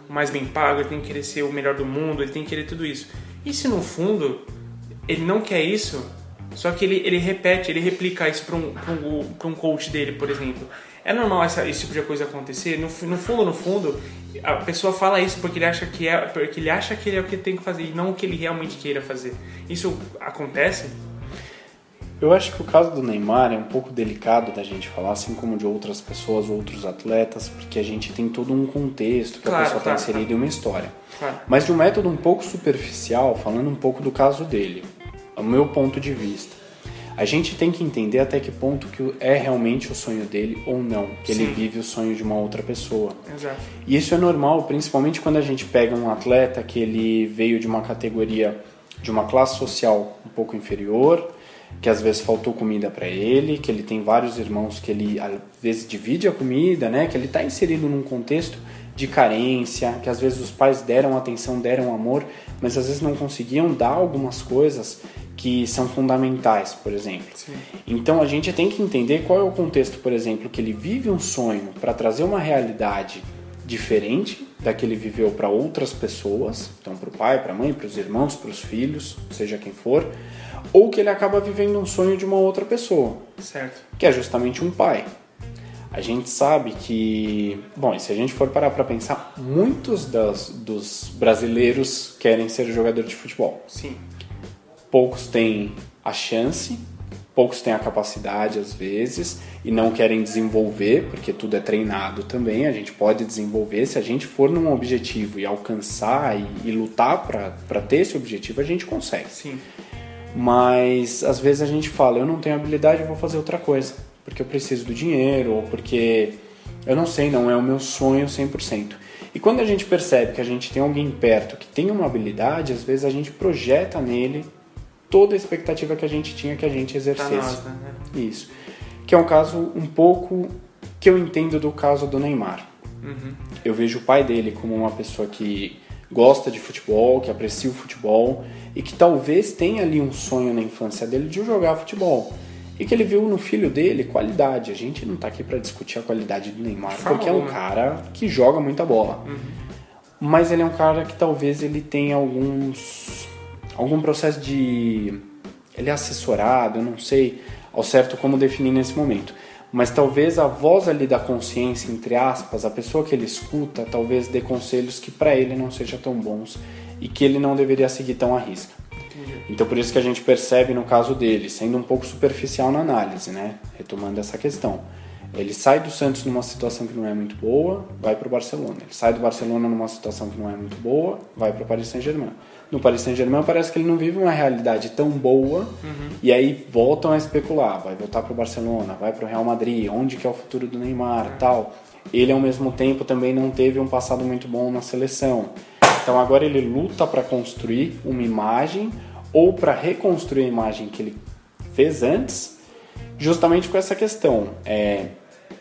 Speaker 1: o mais bem pago, ele tem que querer ser o melhor do mundo, ele tem que querer tudo isso. E se no fundo ele não quer isso, só que ele, ele repete, ele replica isso para um, um, um coach dele, por exemplo. É normal essa, esse tipo de coisa acontecer? No, no fundo, no fundo, a pessoa fala isso porque ele acha que é, porque ele acha que ele é o que tem que fazer e não o que ele realmente queira fazer. Isso acontece?
Speaker 2: Eu acho que o caso do Neymar é um pouco delicado da gente falar, assim como de outras pessoas, outros atletas, porque a gente tem todo um contexto que claro, a pessoa está inserida claro. em uma história. Claro. Mas de um método um pouco superficial, falando um pouco do caso dele, o meu ponto de vista. A gente tem que entender até que ponto que é realmente o sonho dele ou não, que Sim. ele vive o sonho de uma outra pessoa.
Speaker 1: Exato.
Speaker 2: E isso é normal, principalmente quando a gente pega um atleta que ele veio de uma categoria, de uma classe social um pouco inferior, que às vezes faltou comida para ele, que ele tem vários irmãos que ele às vezes divide a comida, né? Que ele está inserido num contexto de carência, que às vezes os pais deram atenção, deram amor, mas às vezes não conseguiam dar algumas coisas que são fundamentais, por exemplo. Sim. Então a gente tem que entender qual é o contexto, por exemplo, que ele vive um sonho para trazer uma realidade diferente da que ele viveu para outras pessoas, então para o pai, para a mãe, para os irmãos, para os filhos, seja quem for, ou que ele acaba vivendo um sonho de uma outra pessoa,
Speaker 1: certo?
Speaker 2: Que é justamente um pai. A gente sabe que, bom, se a gente for parar para pensar, muitos das, dos brasileiros querem ser jogador de futebol.
Speaker 1: Sim.
Speaker 2: Poucos têm a chance, poucos têm a capacidade às vezes e não querem desenvolver, porque tudo é treinado também. A gente pode desenvolver se a gente for num objetivo e alcançar e, e lutar para ter esse objetivo, a gente consegue.
Speaker 1: Sim.
Speaker 2: Mas às vezes a gente fala, eu não tenho habilidade, eu vou fazer outra coisa, porque eu preciso do dinheiro ou porque eu não sei, não é o meu sonho 100%. E quando a gente percebe que a gente tem alguém perto que tem uma habilidade, às vezes a gente projeta nele toda a expectativa que a gente tinha que a gente exercesse. Nós, né? Isso. Que é um caso um pouco que eu entendo do caso do Neymar. Uhum. Eu vejo o pai dele como uma pessoa que gosta de futebol, que aprecia o futebol e que talvez tenha ali um sonho na infância dele de jogar futebol. E que ele viu no filho dele qualidade. A gente não está aqui para discutir a qualidade do Neymar, porque é um cara que joga muita bola. Uhum. Mas ele é um cara que talvez ele tenha alguns algum processo de ele é assessorado, eu não sei ao certo como definir nesse momento mas talvez a voz ali da consciência, entre aspas, a pessoa que ele escuta, talvez dê conselhos que para ele não sejam tão bons e que ele não deveria seguir tão à risca. Então por isso que a gente percebe no caso dele, sendo um pouco superficial na análise, né? Retomando essa questão. Ele sai do Santos numa situação que não é muito boa, vai para o Barcelona. Ele sai do Barcelona numa situação que não é muito boa, vai para o Paris Saint-Germain no Paris Saint-Germain parece que ele não vive uma realidade tão boa uhum. e aí voltam a especular, vai voltar para o Barcelona, vai para o Real Madrid, onde que é o futuro do Neymar, uhum. tal. Ele ao mesmo tempo também não teve um passado muito bom na seleção. Então agora ele luta para construir uma imagem ou para reconstruir a imagem que ele fez antes, justamente com essa questão. É,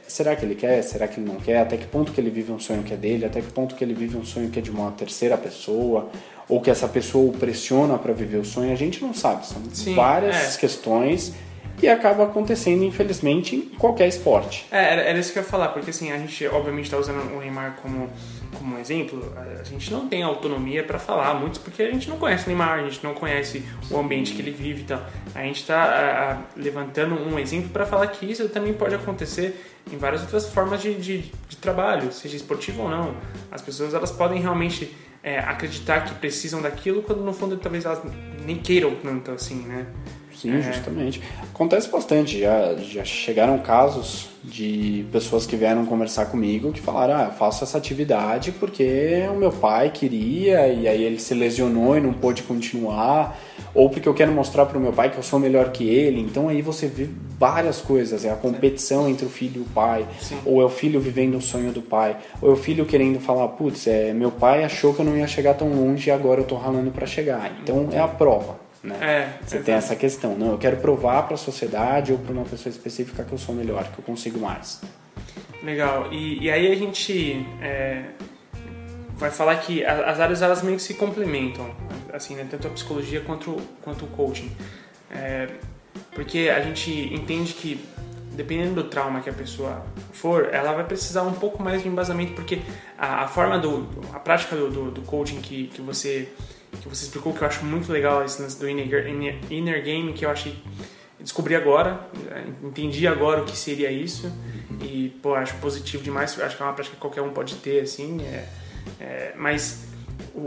Speaker 2: será que ele quer? Será que ele não quer? Até que ponto que ele vive um sonho que é dele? Até que ponto que ele vive um sonho que é de uma terceira pessoa? Ou que essa pessoa o pressiona para viver o sonho, a gente não sabe. São Sim, várias é. questões e acaba acontecendo, infelizmente, em qualquer esporte.
Speaker 1: É, era, era, isso que eu ia falar, porque assim, a gente obviamente está usando o Neymar como, como exemplo, a gente não tem autonomia para falar muitos, porque a gente não conhece Neymar, a gente não conhece o ambiente que ele vive, então a gente está levantando um exemplo para falar que isso também pode acontecer em várias outras formas de, de, de trabalho, seja esportivo ou não. As pessoas elas podem realmente é, acreditar que precisam daquilo, quando no fundo talvez elas nem queiram tanto assim, né?
Speaker 2: Sim, é. justamente. Acontece bastante. Já, já chegaram casos de pessoas que vieram conversar comigo que falaram: Ah, eu faço essa atividade porque o meu pai queria e aí ele se lesionou e não pôde continuar, ou porque eu quero mostrar para o meu pai que eu sou melhor que ele. Então aí você vê várias coisas: é a competição entre o filho e o pai, Sim. ou é o filho vivendo o sonho do pai, ou é o filho querendo falar: Putz, é, meu pai achou que eu não ia chegar tão longe e agora eu tô ralando para chegar. Então é a prova Né?
Speaker 1: É,
Speaker 2: Você tem essa questão, não, eu quero provar para a sociedade ou para uma pessoa específica que eu sou melhor, que eu consigo mais.
Speaker 1: Legal. E, e aí a gente é, vai falar que as áreas elas meio que se complementam, assim, né? tanto a psicologia quanto, quanto o coaching. É, porque a gente entende que dependendo do trauma que a pessoa for, ela vai precisar um pouco mais de embasamento, porque a, a forma do a prática do, do, do coaching que, que você que você explicou que eu acho muito legal esse lance do inner, inner, game que eu achei descobri agora, é, entendi agora o que seria isso e pô acho positivo demais, acho que é uma prática que qualquer um pode ter assim, é, é, mas o,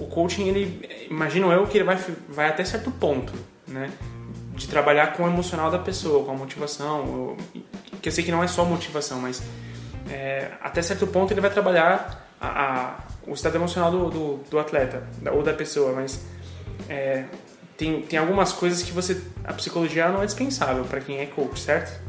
Speaker 1: o coaching ele imagino eu que ele vai vai até certo ponto, né? De trabalhar com o emocional da pessoa, com a motivação, eu- que eu sei que não é só motivação, mas é, até certo ponto ele vai trabalhar a- o estado emocional do, do, do atleta da- ou da pessoa, mas é, tem, tem algumas coisas que você a psicologia não é dispensável para quem é coach, certo?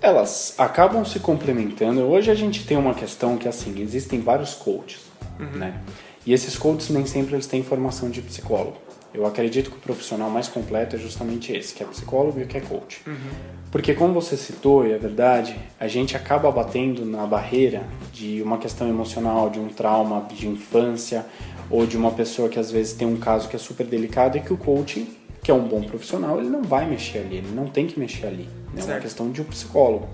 Speaker 2: Elas acabam se complementando. Hoje a gente tem uma questão que assim, existem vários coaches, né? E esses coaches nem sempre eles têm formação de psicólogo. Eu acredito que o profissional mais completo é justamente esse, que é psicólogo e que é coach. Porque como você citou, e é verdade, a gente acaba batendo na barreira de uma questão emocional, de um trauma de infância, ou de uma pessoa que às vezes tem um caso que é super delicado e que o coaching, que é um bom profissional, ele não vai mexer ali, ele não tem que mexer ali. É uma questão de um psicólogo.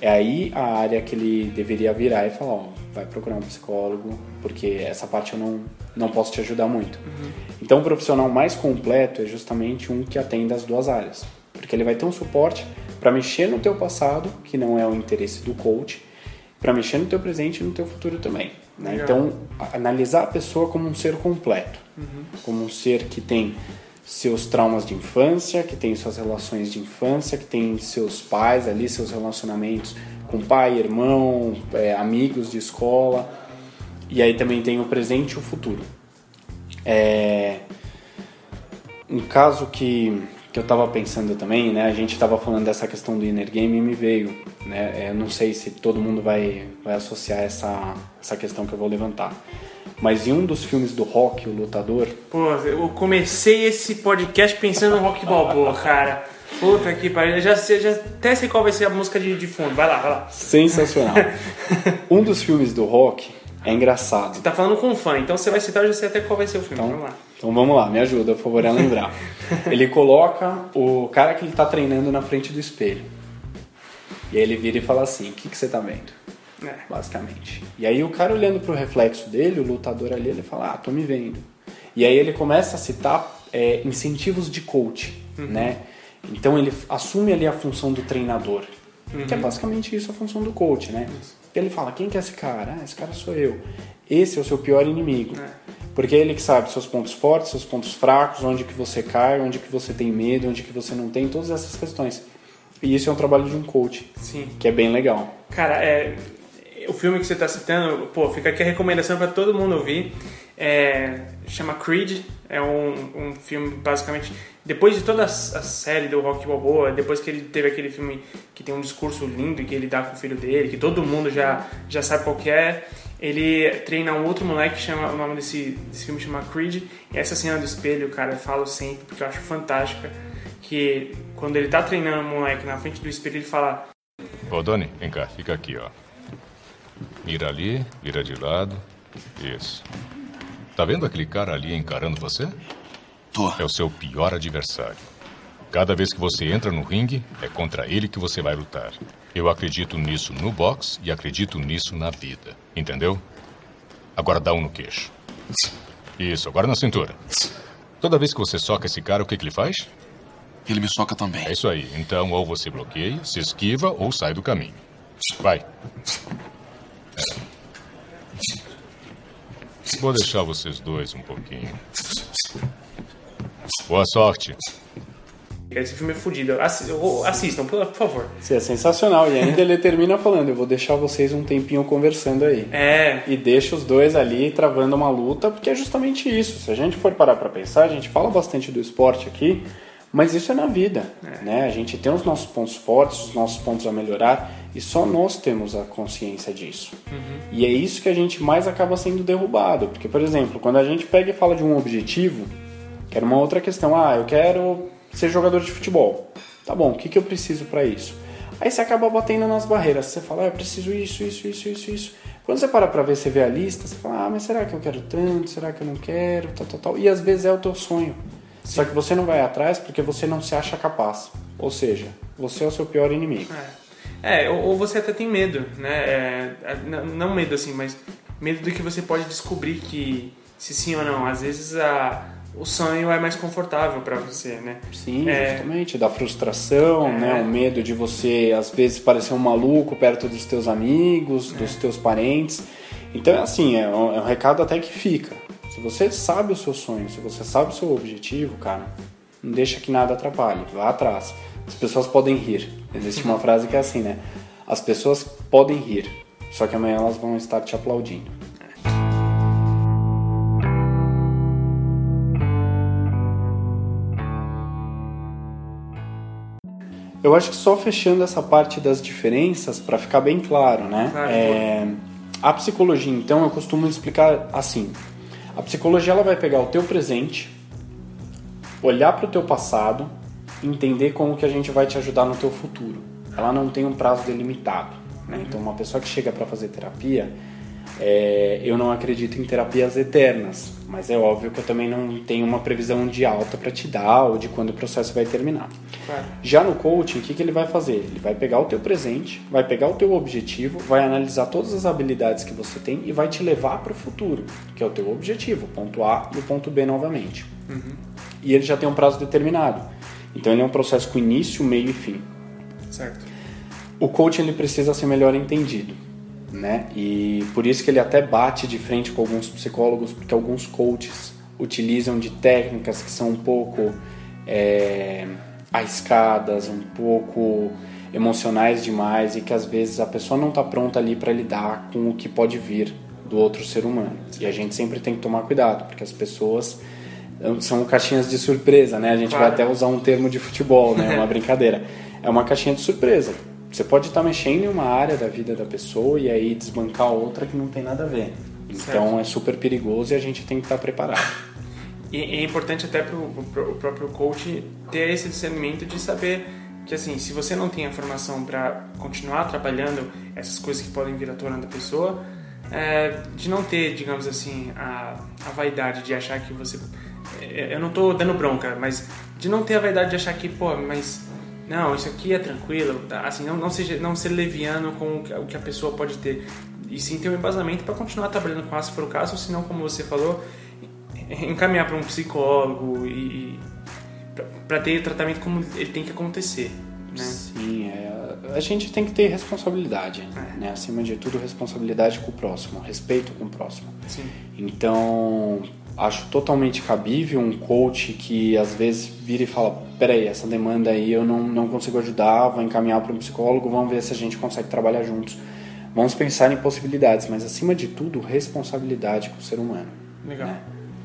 Speaker 2: É aí a área que ele deveria virar e falar, ó, vai procurar um psicólogo, porque essa parte eu não, não posso te ajudar muito. Então o profissional mais completo é justamente um que atenda as duas áreas, porque ele vai ter um suporte para mexer no teu passado, que não é o interesse do coach, para mexer no teu presente e no teu futuro também. né? Então analisar a pessoa como um ser completo, como um ser que tem seus traumas de infância, que tem suas relações de infância, que tem seus pais ali, seus relacionamentos com pai, irmão, é, amigos de escola, e aí também tem o presente e o futuro. É, um caso que, que eu estava pensando também, né? A gente estava falando dessa questão do inner game e me veio, né? é, Eu não sei se todo mundo vai, vai associar essa, essa questão que eu vou levantar. Mas em um dos filmes do Rock, o lutador,
Speaker 1: Pô, eu comecei esse podcast pensando no Rock Balboa, cara. Puta que pariu. Já, sei- já até sei qual vai ser a música de, de fundo. Vai lá, vai lá.
Speaker 2: sensacional. um dos filmes do Rock é engraçado.
Speaker 1: Você tá falando com um fã, então você vai citar, eu já sei até qual vai ser o filme.
Speaker 2: Então,
Speaker 1: Vamos lá.
Speaker 2: então vamos lá, me ajuda, por favor, a lembrar. ele coloca o cara que ele tá treinando na frente do espelho. E aí ele vira e fala assim: O que, que você tá vendo?
Speaker 1: É.
Speaker 2: Basicamente. E aí o cara olhando pro reflexo dele, o lutador ali, ele fala: Ah, tô me vendo. E aí ele começa a citar é, incentivos de coach, né? Então ele assume ali a função do treinador. Que é basicamente isso a função do coach, né? Ele fala, quem que é esse cara? Ah, esse cara sou eu. Esse é o seu pior inimigo. Porque é ele que sabe seus pontos fortes, seus pontos fracos, onde que você cai, onde que você tem medo, onde que você não tem, todas essas questões. E isso é um trabalho de um coach,
Speaker 1: Sim.
Speaker 2: que é bem legal.
Speaker 1: Cara, é, o filme que você tá citando, pô, fica aqui a recomendação para todo mundo ouvir. É, chama Creed, é um, um filme basicamente. Depois de toda a, série do Rock Balboa, depois que ele teve aquele filme que tem um discurso lindo que ele dá com o filho dele, que todo mundo já, já sabe qual que é, ele treina um outro moleque, chama, o nome desse, desse filme chama Creed. E essa cena do espelho, cara, eu falo sempre porque eu acho fantástica. Que quando ele tá treinando o moleque na frente do espelho, ele fala:
Speaker 4: Ô, Doni, vem cá, fica aqui, ó. Mira ali, vira de lado. Isso. Tá vendo aquele cara ali encarando você?
Speaker 5: Tô.
Speaker 4: É o seu pior adversário. Cada vez que você entra no ringue, é contra ele que você vai lutar. Eu acredito nisso no boxe e acredito nisso na vida. Entendeu? Agora dá um no queixo. Isso, agora na cintura. Toda vez que você soca esse cara, o que, que ele faz?
Speaker 5: Ele me soca também.
Speaker 4: É isso aí. Então, ou você bloqueia, se esquiva ou sai do caminho. Vai. É. Vou deixar vocês dois um pouquinho. Boa sorte.
Speaker 1: Esse filme é fodido. Assistam, por, por favor.
Speaker 2: Isso é sensacional. E ainda ele termina falando: Eu vou deixar vocês um tempinho conversando aí.
Speaker 1: É.
Speaker 2: E deixa os dois ali travando uma luta, porque é justamente isso. Se a gente for parar pra pensar, a gente fala bastante do esporte aqui, mas isso é na vida. Né? A gente tem os nossos pontos fortes, os nossos pontos a melhorar, e só nós temos a consciência disso. E é isso que a gente mais acaba sendo derrubado. Porque, por exemplo, quando a gente pega e fala de um objetivo, Que era uma outra questão. Ah, eu quero ser jogador de futebol. Tá bom, o que, que eu preciso para isso? Aí você acaba batendo nas barreiras. Você fala, ah, eu preciso isso, isso, isso, isso, isso. Quando você para pra ver, você vê a lista, você fala, ah, mas será que eu quero tanto? Será que eu não quero? Tal, tal, tal. E às vezes é o teu sonho. Sim. Só que você não vai atrás porque você não se acha capaz. Ou seja, você é o seu pior inimigo.
Speaker 1: É, é ou você até tem medo, né? É, é não medo assim, mas medo do que você pode descobrir que se sim ou não. Às vezes a, o sonho é mais confortável para você, né?
Speaker 2: Sim, é... justamente. Da frustração, é... né? O medo de você, às vezes, parecer um maluco perto dos teus amigos, é. dos teus parentes. Então, é assim, é um, é um recado até que fica. Se você sabe o seu sonho, se você sabe o seu objetivo, cara, não deixa que nada atrapalhe, vá atrás. As pessoas podem rir. Existe uma frase que é assim, né? As pessoas podem rir, só que amanhã elas vão estar te aplaudindo. Eu acho que só fechando essa parte das diferenças, para ficar bem claro, né? Claro, é, a psicologia, então, eu costumo explicar assim: a psicologia ela vai pegar o teu presente, olhar para o teu passado, entender como que a gente vai te ajudar no teu futuro. Ela não tem um prazo delimitado. Né? Então, uma pessoa que chega para fazer terapia, é, eu não acredito em terapias eternas, mas é óbvio que eu também não tenho uma previsão de alta para te dar ou de quando o processo vai terminar. Claro. Já no coaching, o que, que ele vai fazer? Ele vai pegar o teu presente, vai pegar o teu objetivo, vai analisar todas as habilidades que você tem e vai te levar para o futuro, que é o teu objetivo, ponto A e o ponto B novamente. Uhum. E ele já tem um prazo determinado. Então ele é um processo com início, meio e fim.
Speaker 1: Certo.
Speaker 2: O coaching ele precisa ser melhor entendido né? E por isso que ele até bate de frente com alguns psicólogos, porque alguns coaches utilizam de técnicas que são um pouco é, arriscadas, um pouco emocionais demais e que às vezes a pessoa não está pronta ali para lidar com o que pode vir do outro ser humano. E a gente sempre tem que tomar cuidado, porque as pessoas são caixinhas de surpresa, né? A gente claro. vai até usar um termo de futebol, né? Uma brincadeira. É uma caixinha de surpresa você pode estar mexendo em uma área da vida da pessoa e aí desbancar outra que não tem nada a ver. Então certo. é super perigoso e a gente tem que estar preparado.
Speaker 1: E é importante até para o próprio coach ter esse discernimento de saber que assim, se você não tem a formação para continuar trabalhando essas coisas que podem vir à tona da pessoa, é, de não ter, digamos assim, a, a vaidade de achar que você. É, eu não estou dando bronca, mas de não ter a vaidade de achar que, pô, mas não, isso aqui é tranquilo, tá? assim, não, não, seja, não ser leviano com o que a pessoa pode ter, e sim ter um embasamento para continuar trabalhando com ela se for o caso, ou se não, como você falou, encaminhar para um psicólogo e, e para ter o tratamento como ele tem que acontecer. Né?
Speaker 2: Sim, é, a gente tem que ter responsabilidade, é. né? acima de tudo responsabilidade com o próximo, respeito com o próximo.
Speaker 1: Sim.
Speaker 2: Então, acho totalmente cabível um coach que às vezes vira e fala: peraí, essa demanda aí eu não, não consigo ajudar, vou encaminhar para um psicólogo, vamos ver se a gente consegue trabalhar juntos. Vamos pensar em possibilidades, mas acima de tudo, responsabilidade com o ser humano.
Speaker 1: Legal, né?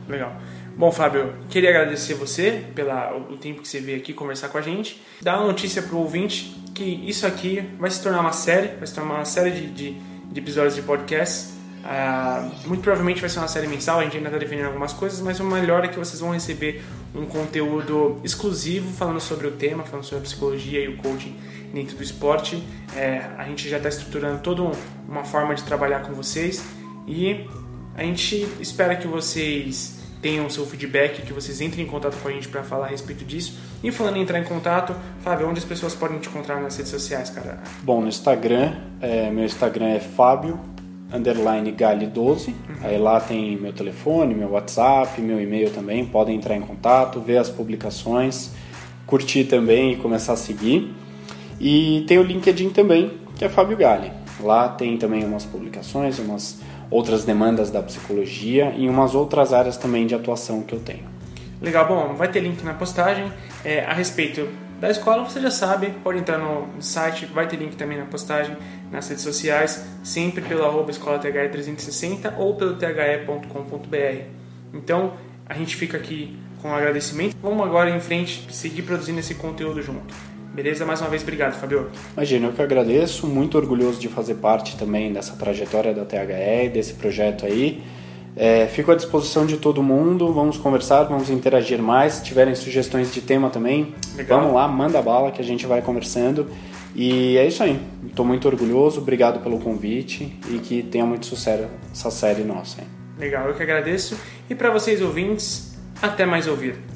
Speaker 1: legal. Bom, Fábio, queria agradecer você pelo tempo que você veio aqui conversar com a gente. Dar uma notícia para o ouvinte que isso aqui vai se tornar uma série, vai se tornar uma série de, de, de episódios de podcast Uh, muito provavelmente vai ser uma série mensal, a gente ainda está definindo algumas coisas, mas o melhor é que vocês vão receber um conteúdo exclusivo falando sobre o tema, falando sobre a psicologia e o coaching dentro do esporte. É, a gente já está estruturando toda uma forma de trabalhar com vocês e a gente espera que vocês tenham seu feedback, que vocês entrem em contato com a gente para falar a respeito disso. E falando em entrar em contato, Fábio, onde as pessoas podem te encontrar nas redes sociais, cara?
Speaker 2: Bom, no Instagram, é, meu Instagram é Fábio underline Gali12. Uhum. Aí lá tem meu telefone, meu WhatsApp, meu e-mail também. Podem entrar em contato, ver as publicações, curtir também e começar a seguir. E tem o LinkedIn também, que é Fábio Gali. Lá tem também umas publicações, umas outras demandas da psicologia e umas outras áreas também de atuação que eu tenho.
Speaker 1: Legal, bom, vai ter link na postagem é, a respeito da escola, você já sabe, pode entrar no site, vai ter link também na postagem, nas redes sociais, sempre pelo arroba escola THE 360 ou pelo the.com.br. Então, a gente fica aqui com um agradecimento. Vamos agora em frente, seguir produzindo esse conteúdo junto. Beleza? Mais uma vez, obrigado, Fabio.
Speaker 2: Imagina, eu que agradeço, muito orgulhoso de fazer parte também dessa trajetória da THE, desse projeto aí. É, fico à disposição de todo mundo, vamos conversar, vamos interagir mais. Se tiverem sugestões de tema também,
Speaker 6: Legal.
Speaker 2: vamos lá, manda bala que a gente vai conversando. E é isso aí. Estou muito orgulhoso, obrigado pelo convite e que tenha muito sucesso essa série nossa. Hein?
Speaker 6: Legal, eu que agradeço. E para vocês ouvintes, até mais ouvir.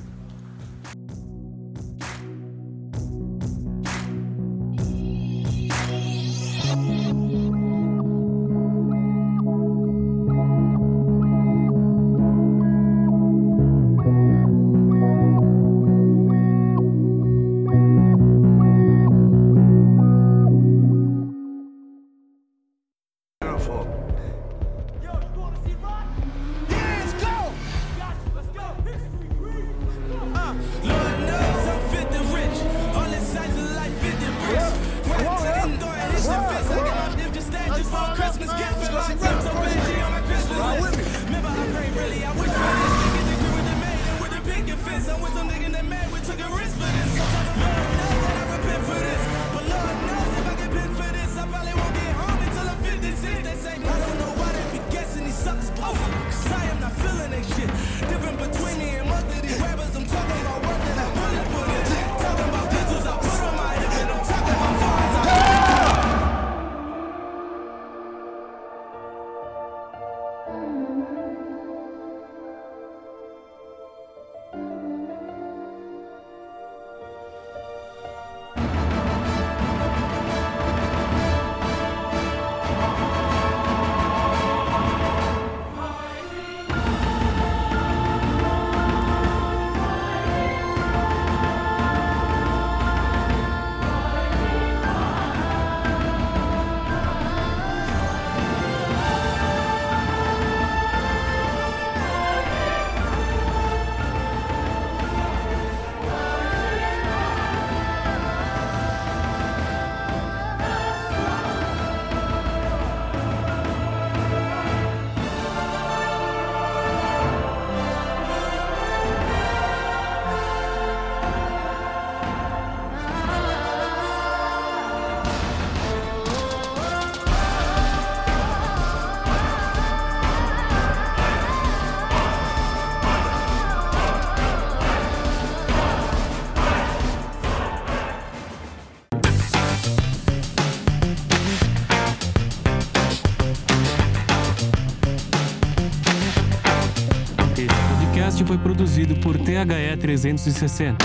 Speaker 7: THE 360.